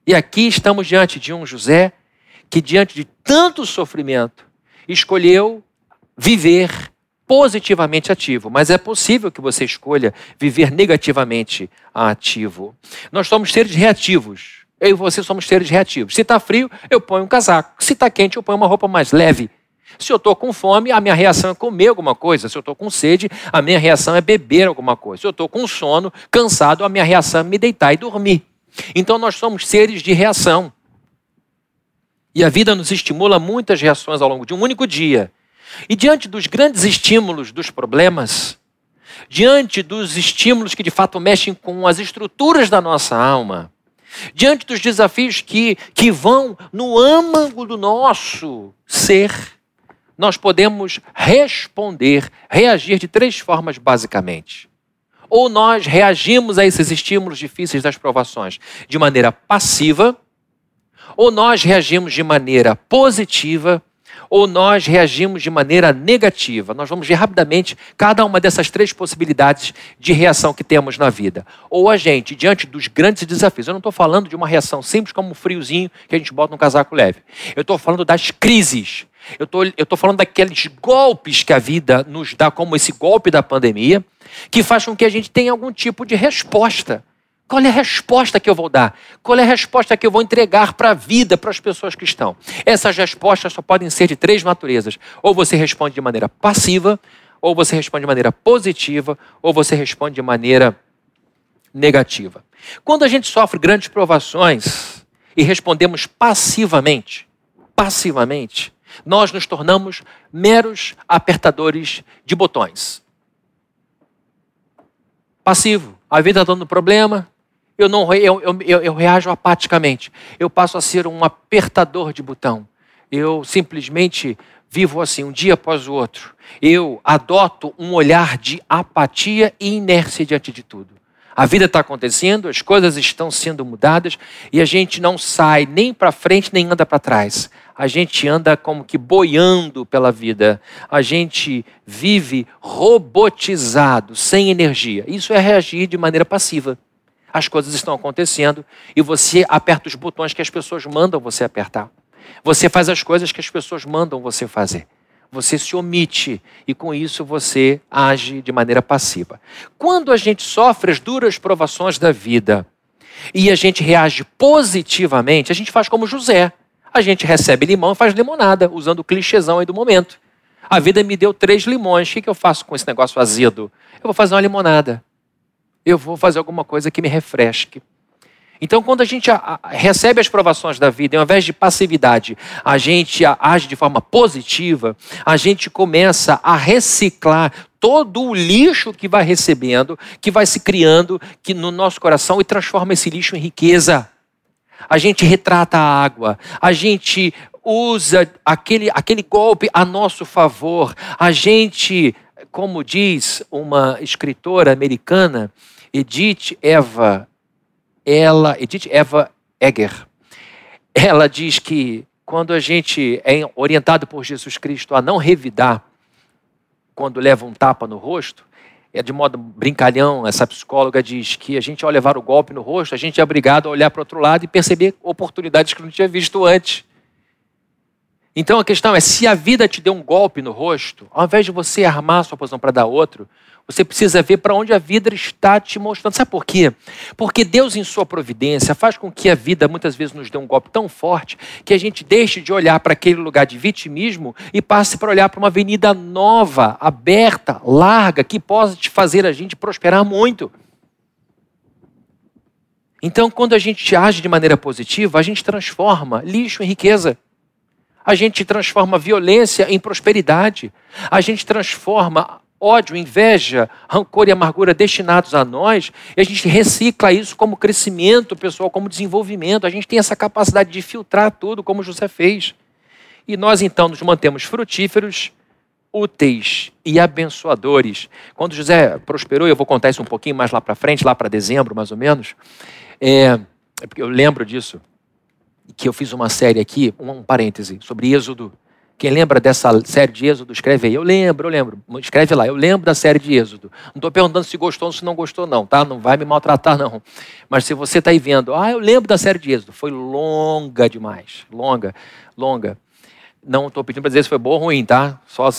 S1: E aqui estamos diante de um José que, diante de tanto sofrimento, escolheu viver positivamente ativo, mas é possível que você escolha viver negativamente ativo. Nós somos seres reativos. Eu e você somos seres reativos. Se está frio, eu ponho um casaco. Se está quente, eu ponho uma roupa mais leve. Se eu estou com fome, a minha reação é comer alguma coisa. Se eu estou com sede, a minha reação é beber alguma coisa. Se eu estou com sono, cansado, a minha reação é me deitar e dormir. Então nós somos seres de reação. E a vida nos estimula muitas reações ao longo de um único dia. E diante dos grandes estímulos dos problemas, diante dos estímulos que de fato mexem com as estruturas da nossa alma, diante dos desafios que, que vão no âmago do nosso ser, nós podemos responder, reagir de três formas basicamente. Ou nós reagimos a esses estímulos difíceis das provações de maneira passiva, ou nós reagimos de maneira positiva, ou nós reagimos de maneira negativa. Nós vamos ver rapidamente cada uma dessas três possibilidades de reação que temos na vida. Ou a gente, diante dos grandes desafios, eu não estou falando de uma reação simples como um friozinho que a gente bota no casaco leve. Eu estou falando das crises. Eu tô, estou falando daqueles golpes que a vida nos dá, como esse golpe da pandemia, que faz com que a gente tenha algum tipo de resposta. Qual é a resposta que eu vou dar? Qual é a resposta que eu vou entregar para a vida, para as pessoas que estão? Essas respostas só podem ser de três naturezas. Ou você responde de maneira passiva, ou você responde de maneira positiva, ou você responde de maneira negativa. Quando a gente sofre grandes provações e respondemos passivamente, passivamente, nós nos tornamos meros apertadores de botões. Passivo. A vida está dando problema, eu, não, eu, eu, eu, reajo apaticamente. Eu passo a ser um apertador de botão. Eu simplesmente vivo assim, um dia após o outro. Eu adoto um olhar de apatia e inércia diante de tudo. A vida está acontecendo, as coisas estão sendo mudadas e a gente não sai nem para frente nem anda para trás. A gente anda como que boiando pela vida. A gente vive robotizado, sem energia. Isso é reagir de maneira passiva as coisas estão acontecendo e você aperta os botões que as pessoas mandam você apertar. Você faz as coisas que as pessoas mandam você fazer. Você se omite e com isso você age de maneira passiva. Quando a gente sofre as duras provações da vida e a gente reage positivamente, a gente faz como José. A gente recebe limão e faz limonada, usando o clichêzão aí do momento. A vida me deu três limões. O que eu faço com esse negócio azedo? Eu vou fazer uma limonada eu vou fazer alguma coisa que me refresque. Então, quando a gente recebe as provações da vida, ao invés de passividade, a gente age de forma positiva, a gente começa a reciclar todo o lixo que vai recebendo, que vai se criando que no nosso coração e transforma esse lixo em riqueza. A gente retrata a água, a gente usa aquele, aquele golpe a nosso favor, a gente, como diz uma escritora americana, Edith Eva, ela, Edith Eva Egger, ela diz que quando a gente é orientado por Jesus Cristo a não revidar quando leva um tapa no rosto, é de modo brincalhão, essa psicóloga diz que a gente, ao levar o golpe no rosto, a gente é obrigado a olhar para o outro lado e perceber oportunidades que não tinha visto antes. Então a questão é: se a vida te deu um golpe no rosto, ao invés de você armar sua posição para dar outro, você precisa ver para onde a vida está te mostrando. Sabe por quê? Porque Deus, em Sua providência, faz com que a vida muitas vezes nos dê um golpe tão forte que a gente deixe de olhar para aquele lugar de vitimismo e passe para olhar para uma avenida nova, aberta, larga, que possa te fazer a gente prosperar muito. Então, quando a gente age de maneira positiva, a gente transforma lixo em riqueza. A gente transforma violência em prosperidade. A gente transforma ódio, inveja, rancor e amargura destinados a nós, e a gente recicla isso como crescimento pessoal, como desenvolvimento. A gente tem essa capacidade de filtrar tudo, como José fez. E nós então nos mantemos frutíferos, úteis e abençoadores. Quando José prosperou, eu vou contar isso um pouquinho mais lá para frente, lá para dezembro mais ou menos, é, é, eu lembro disso, que eu fiz uma série aqui, um, um parêntese, sobre Êxodo quem lembra dessa série de Êxodo, escreve aí. Eu lembro, eu lembro. Escreve lá, eu lembro da série de Êxodo. Não estou perguntando se gostou ou se não gostou, não, tá? Não vai me maltratar, não. Mas se você está aí vendo, ah, eu lembro da série de Êxodo. Foi longa demais. Longa, longa. Não estou pedindo para dizer se foi boa ou ruim, tá? Só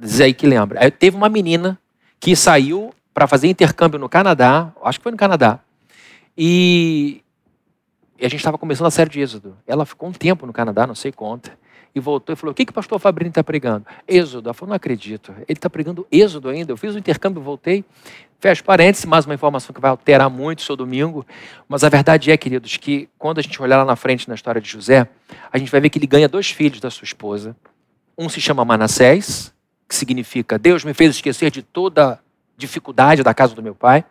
S1: dizer aí que lembra. Aí teve uma menina que saiu para fazer intercâmbio no Canadá, acho que foi no Canadá, e, e a gente estava começando a série de Êxodo. Ela ficou um tempo no Canadá, não sei quanto, e voltou e falou: O que, que o pastor Fabrini está pregando? Êxodo. Ela falou: Não acredito. Ele está pregando Êxodo ainda. Eu fiz o intercâmbio, voltei. Fecha parênteses, mais uma informação que vai alterar muito seu domingo. Mas a verdade é, queridos, que quando a gente olhar lá na frente na história de José, a gente vai ver que ele ganha dois filhos da sua esposa. Um se chama Manassés, que significa Deus me fez esquecer de toda dificuldade da casa do meu pai,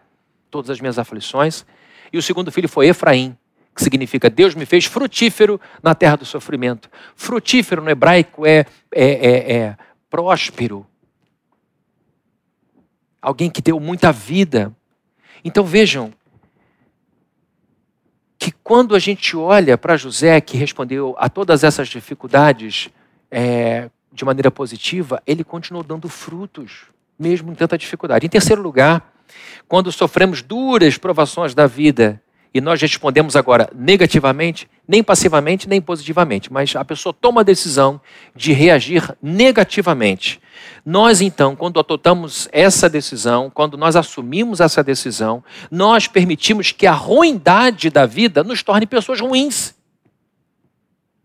S1: todas as minhas aflições. E o segundo filho foi Efraim, que significa Deus me fez frutífero na terra do sofrimento. Frutífero no hebraico é, é, é, é próspero, alguém que deu muita vida. Então vejam que quando a gente olha para José, que respondeu a todas essas dificuldades é, de maneira positiva, ele continuou dando frutos, mesmo em tanta dificuldade. Em terceiro lugar, quando sofremos duras provações da vida, e nós respondemos agora negativamente, nem passivamente, nem positivamente, mas a pessoa toma a decisão de reagir negativamente. Nós, então, quando adotamos essa decisão, quando nós assumimos essa decisão, nós permitimos que a ruindade da vida nos torne pessoas ruins.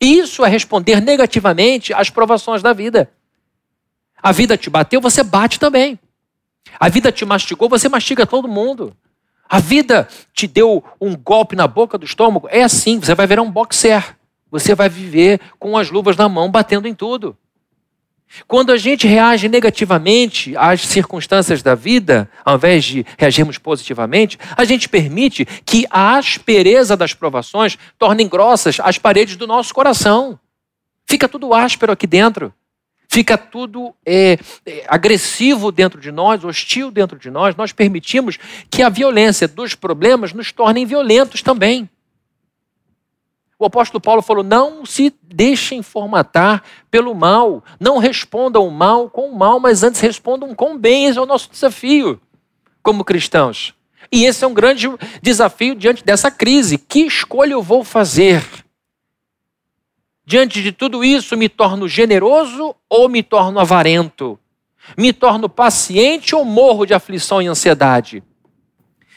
S1: Isso é responder negativamente às provações da vida. A vida te bateu, você bate também. A vida te mastigou, você mastiga todo mundo. A vida te deu um golpe na boca do estômago, é assim, você vai virar um boxer. Você vai viver com as luvas na mão, batendo em tudo. Quando a gente reage negativamente às circunstâncias da vida, ao invés de reagirmos positivamente, a gente permite que a aspereza das provações tornem grossas as paredes do nosso coração. Fica tudo áspero aqui dentro. Fica tudo é, é, agressivo dentro de nós, hostil dentro de nós. Nós permitimos que a violência dos problemas nos tornem violentos também. O apóstolo Paulo falou: não se deixem formatar pelo mal, não respondam o mal com o mal, mas antes respondam com bem. Esse é o nosso desafio como cristãos. E esse é um grande desafio diante dessa crise. Que escolha eu vou fazer? Diante de tudo isso, me torno generoso ou me torno avarento? Me torno paciente ou morro de aflição e ansiedade?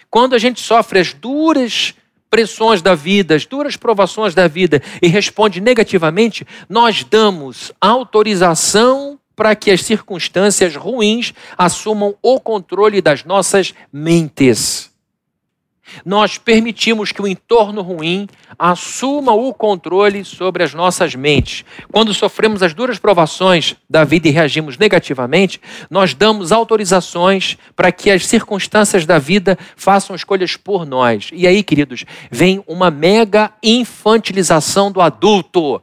S1: Quando a gente sofre as duras pressões da vida, as duras provações da vida e responde negativamente, nós damos autorização para que as circunstâncias ruins assumam o controle das nossas mentes. Nós permitimos que o entorno ruim assuma o controle sobre as nossas mentes. Quando sofremos as duras provações da vida e reagimos negativamente, nós damos autorizações para que as circunstâncias da vida façam escolhas por nós. E aí, queridos, vem uma mega infantilização do adulto.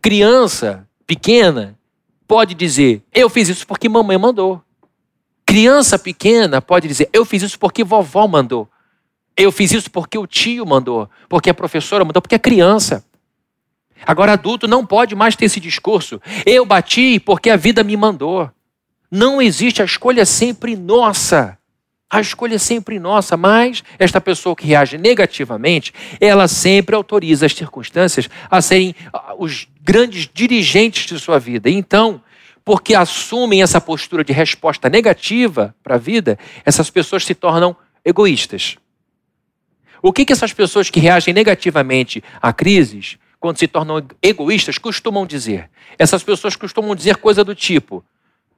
S1: Criança pequena pode dizer: Eu fiz isso porque mamãe mandou. Criança pequena pode dizer: Eu fiz isso porque vovó mandou. Eu fiz isso porque o tio mandou. Porque a professora mandou. Porque é criança. Agora, adulto não pode mais ter esse discurso. Eu bati porque a vida me mandou. Não existe a escolha sempre nossa. A escolha é sempre nossa, mas esta pessoa que reage negativamente, ela sempre autoriza as circunstâncias a serem os grandes dirigentes de sua vida. Então, porque assumem essa postura de resposta negativa para a vida, essas pessoas se tornam egoístas. O que, que essas pessoas que reagem negativamente a crises, quando se tornam egoístas, costumam dizer? Essas pessoas costumam dizer coisa do tipo,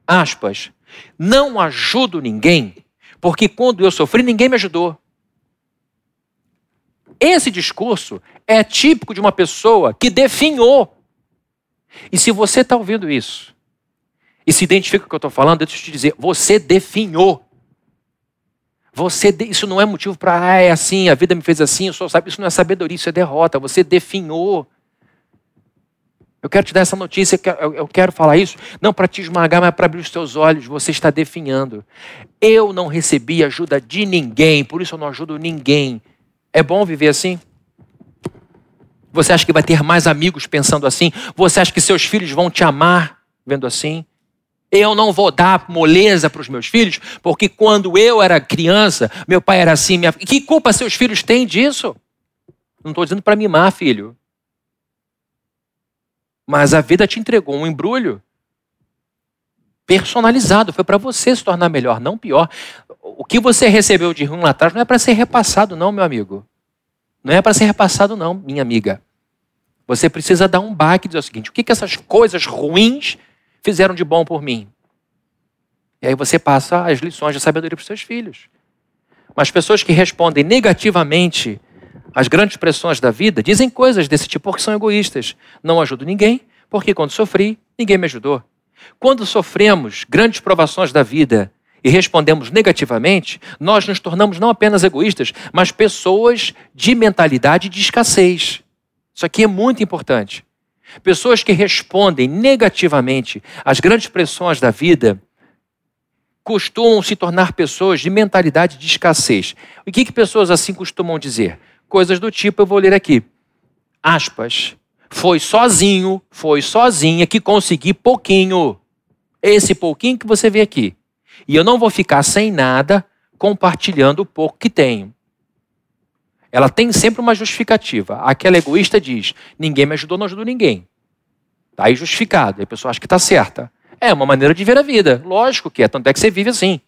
S1: aspas, não ajudo ninguém, porque quando eu sofri, ninguém me ajudou. Esse discurso é típico de uma pessoa que definhou. E se você está ouvindo isso, e se identifica com o que eu estou falando, deixa eu te dizer, você definhou. Você, isso não é motivo para, ah, é assim, a vida me fez assim, eu só sabe, isso não é sabedoria, isso é derrota. Você definhou. Eu quero te dar essa notícia, eu quero falar isso, não para te esmagar, mas para abrir os teus olhos. Você está definhando. Eu não recebi ajuda de ninguém, por isso eu não ajudo ninguém. É bom viver assim? Você acha que vai ter mais amigos pensando assim? Você acha que seus filhos vão te amar vendo assim? Eu não vou dar moleza para os meus filhos, porque quando eu era criança, meu pai era assim. Minha... Que culpa seus filhos têm disso? Não estou dizendo para mimar, filho. Mas a vida te entregou um embrulho. personalizado, foi para você se tornar melhor, não pior. O que você recebeu de ruim lá atrás não é para ser repassado, não, meu amigo. Não é para ser repassado, não, minha amiga. Você precisa dar um baque e dizer o seguinte: o que, que essas coisas ruins fizeram de bom por mim? E aí você passa as lições de sabedoria para os seus filhos. Mas pessoas que respondem negativamente às grandes pressões da vida dizem coisas desse tipo porque são egoístas. Não ajudo ninguém, porque quando sofri, ninguém me ajudou. Quando sofremos grandes provações da vida e respondemos negativamente, nós nos tornamos não apenas egoístas, mas pessoas de mentalidade de escassez. Isso aqui é muito importante. Pessoas que respondem negativamente às grandes pressões da vida costumam se tornar pessoas de mentalidade de escassez. O que, que pessoas assim costumam dizer? Coisas do tipo, eu vou ler aqui. Aspas. Foi sozinho, foi sozinha que consegui pouquinho. Esse pouquinho que você vê aqui. E eu não vou ficar sem nada compartilhando o pouco que tenho. Ela tem sempre uma justificativa. Aquela egoísta diz: ninguém me ajudou, não ajudou ninguém. Está aí justificado. A pessoa acha que está certa. É uma maneira de ver a vida. Lógico que é, tanto é que você vive assim.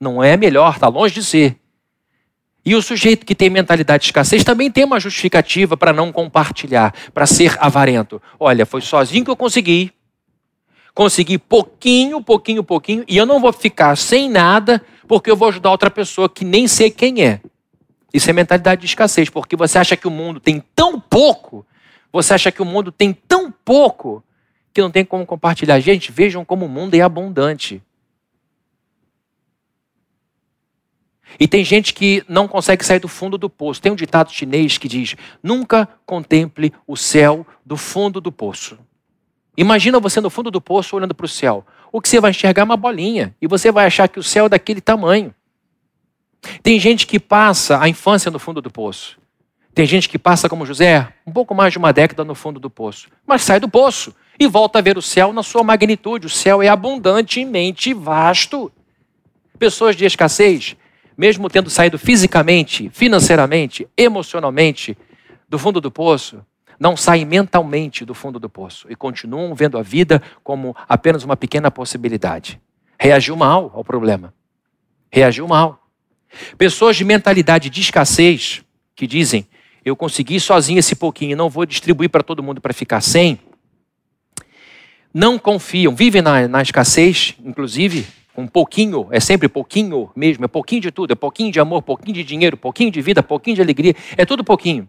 S1: Não é melhor, está longe de ser. E o sujeito que tem mentalidade de escassez também tem uma justificativa para não compartilhar, para ser avarento. Olha, foi sozinho que eu consegui. Consegui pouquinho, pouquinho, pouquinho, e eu não vou ficar sem nada porque eu vou ajudar outra pessoa que nem sei quem é. Isso é mentalidade de escassez, porque você acha que o mundo tem tão pouco, você acha que o mundo tem tão pouco, que não tem como compartilhar. Gente, vejam como o mundo é abundante. E tem gente que não consegue sair do fundo do poço. Tem um ditado chinês que diz: nunca contemple o céu do fundo do poço. Imagina você no fundo do poço olhando para o céu. O que você vai enxergar é uma bolinha. E você vai achar que o céu é daquele tamanho. Tem gente que passa a infância no fundo do poço. Tem gente que passa, como José, um pouco mais de uma década no fundo do poço. Mas sai do poço e volta a ver o céu na sua magnitude. O céu é abundantemente vasto. Pessoas de escassez mesmo tendo saído fisicamente, financeiramente, emocionalmente do fundo do poço, não saem mentalmente do fundo do poço e continuam vendo a vida como apenas uma pequena possibilidade. Reagiu mal ao problema. Reagiu mal. Pessoas de mentalidade de escassez que dizem: eu consegui sozinho esse pouquinho, não vou distribuir para todo mundo para ficar sem. Não confiam, vivem na, na escassez, inclusive, um pouquinho, é sempre pouquinho mesmo, é pouquinho de tudo, é pouquinho de amor, pouquinho de dinheiro, pouquinho de vida, pouquinho de alegria, é tudo pouquinho.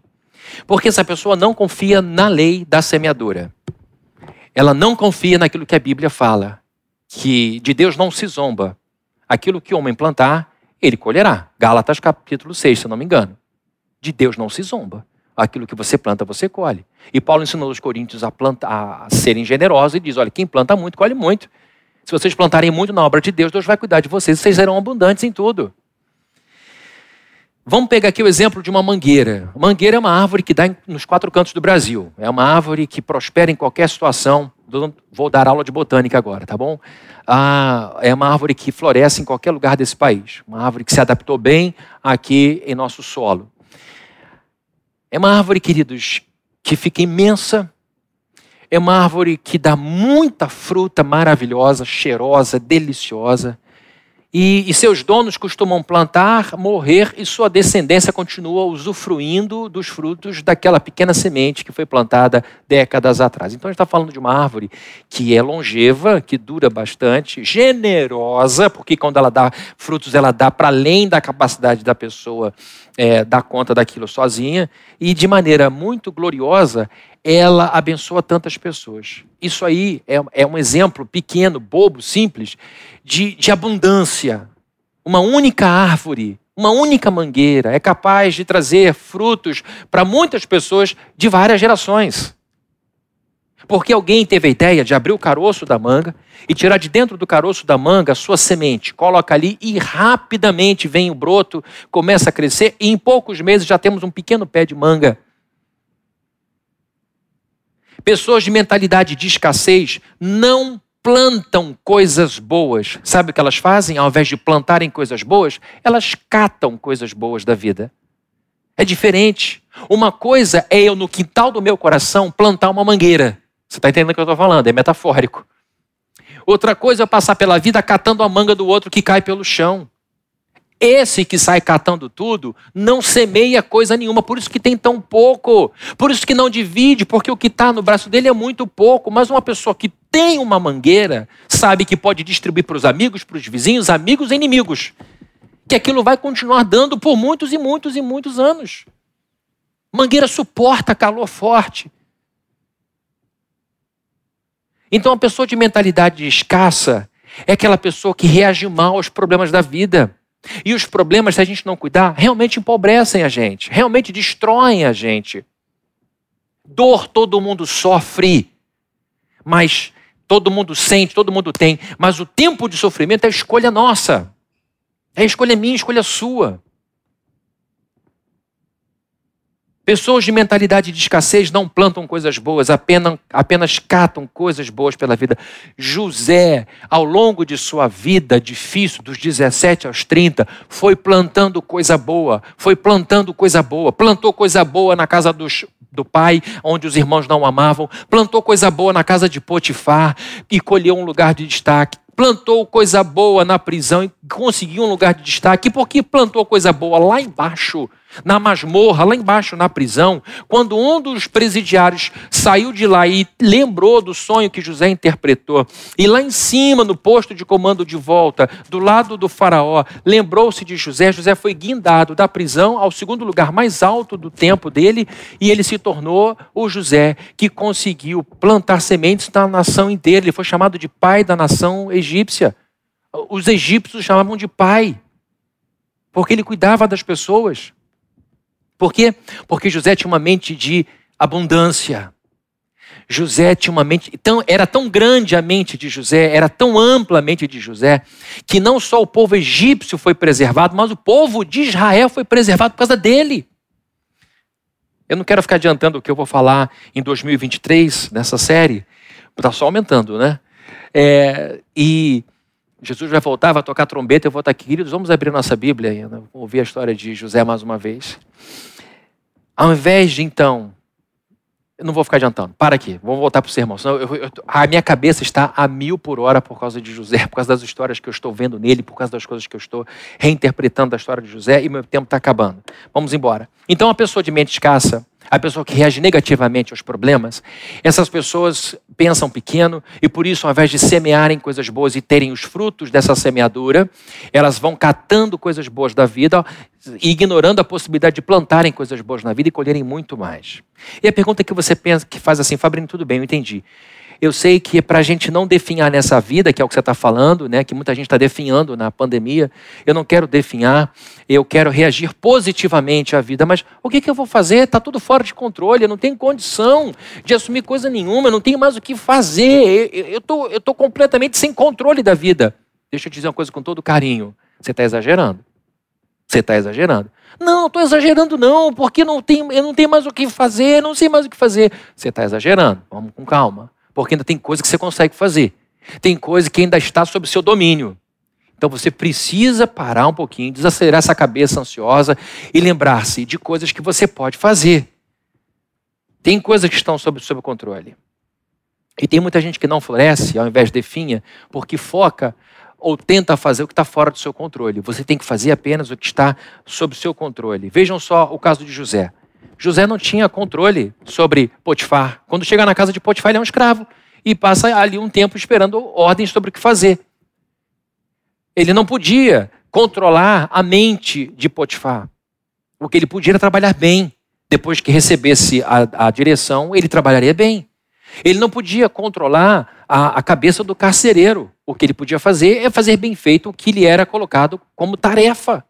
S1: Porque essa pessoa não confia na lei da semeadura. Ela não confia naquilo que a Bíblia fala, que de Deus não se zomba. Aquilo que o homem plantar, ele colherá. Gálatas capítulo 6, se não me engano. De Deus não se zomba. Aquilo que você planta, você colhe. E Paulo ensinou os coríntios a, plantar, a serem generosos e diz: olha, quem planta muito, colhe muito. Se vocês plantarem muito na obra de Deus, Deus vai cuidar de vocês e vocês serão abundantes em tudo. Vamos pegar aqui o exemplo de uma mangueira. Mangueira é uma árvore que dá nos quatro cantos do Brasil. É uma árvore que prospera em qualquer situação. Vou dar aula de botânica agora, tá bom? Ah, é uma árvore que floresce em qualquer lugar desse país. Uma árvore que se adaptou bem aqui em nosso solo. É uma árvore, queridos, que fica imensa, é uma árvore que dá muita fruta maravilhosa, cheirosa, deliciosa. E, e, seus donos costumam plantar, morrer e sua descendência continua usufruindo dos frutos daquela pequena semente que foi plantada décadas atrás. Então a gente está falando de uma árvore que é longeva, que dura bastante, generosa, porque quando ela dá frutos, ela dá para além da capacidade da pessoa é, dar conta daquilo sozinha, e de maneira muito gloriosa, ela abençoa tantas pessoas. Isso aí é, é um exemplo pequeno, bobo, simples, de, de abundância. Uma única árvore, uma única mangueira é capaz de trazer frutos para muitas pessoas de várias gerações. Porque alguém teve a ideia de abrir o caroço da manga e tirar de dentro do caroço da manga a sua semente, coloca ali e rapidamente vem o broto, começa a crescer e em poucos meses já temos um pequeno pé de manga Pessoas de mentalidade de escassez não plantam coisas boas. Sabe o que elas fazem? Ao invés de plantarem coisas boas, elas catam coisas boas da vida. É diferente. Uma coisa é eu, no quintal do meu coração, plantar uma mangueira. Você está entendendo o que eu estou falando? É metafórico. Outra coisa é passar pela vida catando a manga do outro que cai pelo chão. Esse que sai catando tudo não semeia coisa nenhuma, por isso que tem tão pouco, por isso que não divide, porque o que está no braço dele é muito pouco. Mas uma pessoa que tem uma mangueira sabe que pode distribuir para os amigos, para os vizinhos, amigos e inimigos. Que aquilo vai continuar dando por muitos e muitos e muitos anos. Mangueira suporta calor forte. Então, a pessoa de mentalidade escassa é aquela pessoa que reage mal aos problemas da vida. E os problemas, se a gente não cuidar, realmente empobrecem a gente, realmente destroem a gente. Dor todo mundo sofre, mas todo mundo sente, todo mundo tem, mas o tempo de sofrimento é escolha nossa. É escolha minha, escolha sua. Pessoas de mentalidade de escassez não plantam coisas boas, apenas, apenas catam coisas boas pela vida. José, ao longo de sua vida difícil, dos 17 aos 30, foi plantando coisa boa, foi plantando coisa boa, plantou coisa boa na casa dos, do pai, onde os irmãos não amavam, plantou coisa boa na casa de Potifar e colheu um lugar de destaque plantou coisa boa na prisão e conseguiu um lugar de destaque. Por que plantou coisa boa lá embaixo? Na masmorra, lá embaixo na prisão, quando um dos presidiários saiu de lá e lembrou do sonho que José interpretou, e lá em cima, no posto de comando de volta, do lado do faraó, lembrou-se de José, José foi guindado da prisão ao segundo lugar mais alto do tempo dele, e ele se tornou o José que conseguiu plantar sementes na nação inteira. Ele foi chamado de pai da nação egípcia. Os egípcios chamavam de pai, porque ele cuidava das pessoas. Por quê? Porque José tinha uma mente de abundância. José tinha uma mente, tão, era tão grande a mente de José, era tão ampla a mente de José, que não só o povo egípcio foi preservado, mas o povo de Israel foi preservado por causa dele. Eu não quero ficar adiantando o que eu vou falar em 2023 nessa série, está só aumentando, né? É, e Jesus vai voltar, vai tocar trombeta, eu vou estar aqui. Queridos, vamos abrir nossa Bíblia e ouvir a história de José mais uma vez. Ao invés de então, eu não vou ficar adiantando, para aqui, vamos voltar para o sermão. Senão eu, eu, a minha cabeça está a mil por hora por causa de José, por causa das histórias que eu estou vendo nele, por causa das coisas que eu estou reinterpretando da história de José e meu tempo está acabando. Vamos embora. Então, a pessoa de mente escassa, a pessoa que reage negativamente aos problemas, essas pessoas pensam pequeno e por isso, ao invés de semearem coisas boas e terem os frutos dessa semeadura, elas vão catando coisas boas da vida, ignorando a possibilidade de plantarem coisas boas na vida e colherem muito mais. E a pergunta que você pensa, que faz assim, Fabrício, tudo bem, eu entendi. Eu sei que para a gente não definhar nessa vida, que é o que você está falando, né, que muita gente está definhando na pandemia, eu não quero definhar, eu quero reagir positivamente à vida. Mas o que, que eu vou fazer? Está tudo fora de controle, eu não tenho condição de assumir coisa nenhuma, eu não tenho mais o que fazer, eu estou eu tô completamente sem controle da vida. Deixa eu te dizer uma coisa com todo carinho: você está exagerando. Você está exagerando. Não, não estou exagerando, não, porque não tem, eu não tenho mais o que fazer, não sei mais o que fazer. Você está exagerando. Vamos com calma porque ainda tem coisa que você consegue fazer. Tem coisa que ainda está sob seu domínio. Então você precisa parar um pouquinho, desacelerar essa cabeça ansiosa e lembrar-se de coisas que você pode fazer. Tem coisas que estão sob seu controle. E tem muita gente que não floresce, ao invés de definha, porque foca ou tenta fazer o que está fora do seu controle. Você tem que fazer apenas o que está sob seu controle. Vejam só o caso de José. José não tinha controle sobre Potifar. Quando chega na casa de Potifar, ele é um escravo e passa ali um tempo esperando ordens sobre o que fazer. Ele não podia controlar a mente de Potifar. O que ele podia era trabalhar bem. Depois que recebesse a, a direção, ele trabalharia bem. Ele não podia controlar a, a, cabeça do carcereiro. O que ele podia fazer é fazer bem feito o que lhe era colocado como tarefa.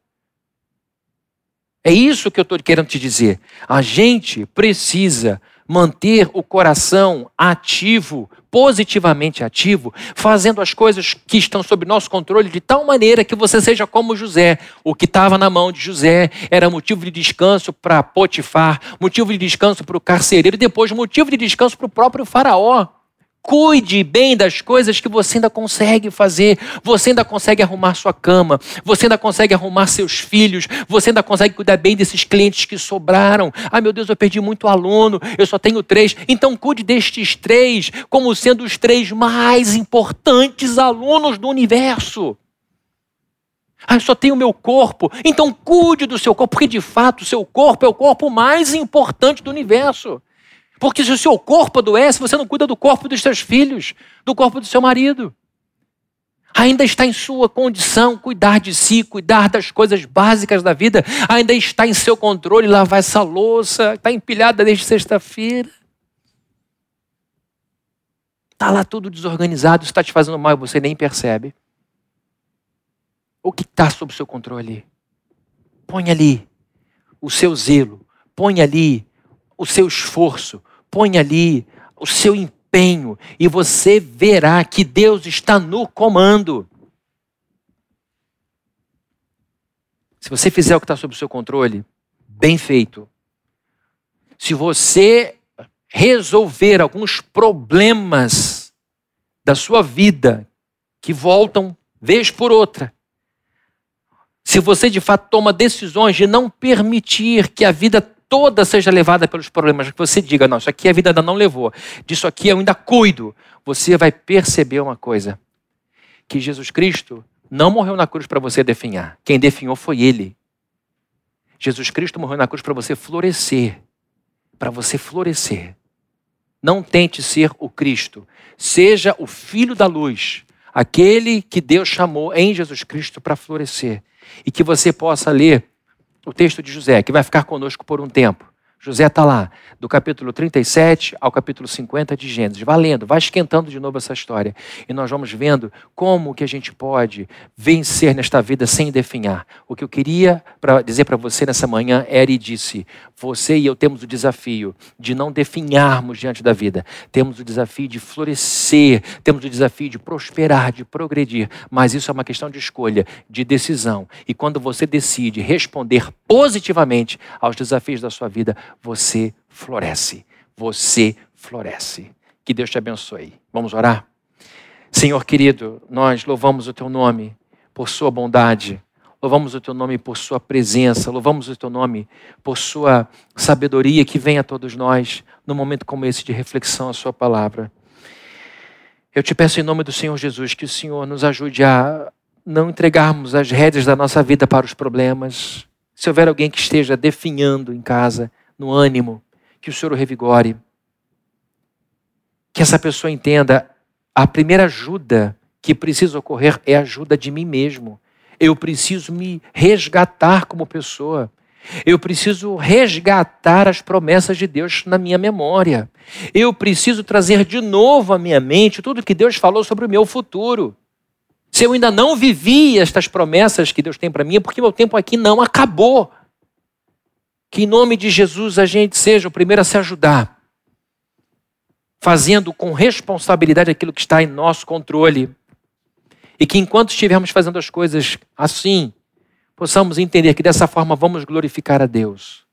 S1: É isso que eu estou querendo te dizer. A gente precisa manter o coração ativo, positivamente ativo, fazendo as coisas que estão sob nosso controle de tal maneira que você seja como José. O que estava na mão de José era motivo de descanso para Potifar, motivo de descanso para o carcereiro e depois motivo de descanso para o próprio Faraó. Cuide bem das coisas que você ainda consegue fazer. Você ainda consegue arrumar sua cama. Você ainda consegue arrumar seus filhos. Você ainda consegue cuidar bem desses clientes que sobraram. Ai meu Deus, eu perdi muito aluno. Eu só tenho três. Então cuide destes três como sendo os três mais importantes alunos do universo. Ah, eu só tenho o meu corpo. Então cuide do seu corpo, porque de fato o seu corpo é o corpo mais importante do universo. Porque se o seu corpo adoece, você não cuida do corpo dos seus filhos, do corpo do seu marido. Ainda está em sua condição cuidar de si, cuidar das coisas básicas da vida. Ainda está em seu controle lavar essa louça, está empilhada desde sexta-feira. Está lá tudo desorganizado, está te fazendo mal e você nem percebe. O que está sob seu controle? Põe ali o seu zelo, põe ali o seu esforço, põe ali o seu empenho e você verá que Deus está no comando. Se você fizer o que está sob o seu controle, bem feito. Se você resolver alguns problemas da sua vida que voltam vez por outra, se você de fato toma decisões de não permitir que a vida toda seja levada pelos problemas, que você diga, não, isso aqui a vida ainda não levou, disso aqui eu ainda cuido, você vai perceber uma coisa: que Jesus Cristo não morreu na cruz para você definhar, quem definhou foi Ele. Jesus Cristo morreu na cruz para você florescer, para você florescer. Não tente ser o Cristo, seja o Filho da luz, aquele que Deus chamou em Jesus Cristo para florescer e que você possa ler o texto de José, que vai ficar conosco por um tempo. José está lá, do capítulo 37 ao capítulo 50 de Gênesis, valendo, vai esquentando de novo essa história. E nós vamos vendo como que a gente pode vencer nesta vida sem definhar. O que eu queria pra dizer para você nessa manhã era e disse: você e eu temos o desafio de não definharmos diante da vida. Temos o desafio de florescer, temos o desafio de prosperar, de progredir. Mas isso é uma questão de escolha, de decisão. E quando você decide responder positivamente aos desafios da sua vida, você floresce. Você floresce. Que Deus te abençoe. Vamos orar? Senhor querido, nós louvamos o teu nome por sua bondade. Louvamos o teu nome por sua presença, louvamos o teu nome por sua sabedoria que vem a todos nós num momento como esse de reflexão a sua palavra. Eu te peço em nome do Senhor Jesus que o Senhor nos ajude a não entregarmos as rédeas da nossa vida para os problemas. Se houver alguém que esteja definhando em casa, no ânimo, que o Senhor o revigore. Que essa pessoa entenda a primeira ajuda que precisa ocorrer é a ajuda de mim mesmo. Eu preciso me resgatar como pessoa. Eu preciso resgatar as promessas de Deus na minha memória. Eu preciso trazer de novo à minha mente tudo que Deus falou sobre o meu futuro. Se eu ainda não vivi estas promessas que Deus tem para mim, é porque meu tempo aqui não acabou. Que em nome de Jesus a gente seja o primeiro a se ajudar, fazendo com responsabilidade aquilo que está em nosso controle. E que enquanto estivermos fazendo as coisas assim, possamos entender que dessa forma vamos glorificar a Deus.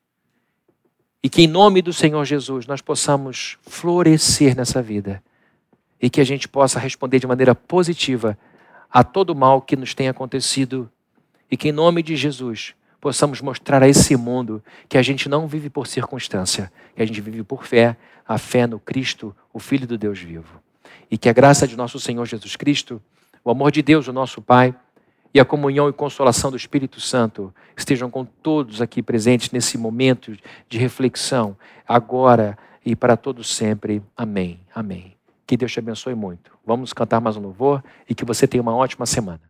S1: E que em nome do Senhor Jesus nós possamos florescer nessa vida. E que a gente possa responder de maneira positiva a todo o mal que nos tem acontecido. E que em nome de Jesus possamos mostrar a esse mundo que a gente não vive por circunstância, que a gente vive por fé, a fé no Cristo, o Filho do Deus vivo. E que a graça de nosso Senhor Jesus Cristo, o amor de Deus, o nosso Pai, e a comunhão e consolação do Espírito Santo estejam com todos aqui presentes nesse momento de reflexão, agora e para todos sempre. Amém. Amém. Que Deus te abençoe muito. Vamos cantar mais um louvor e que você tenha uma ótima semana.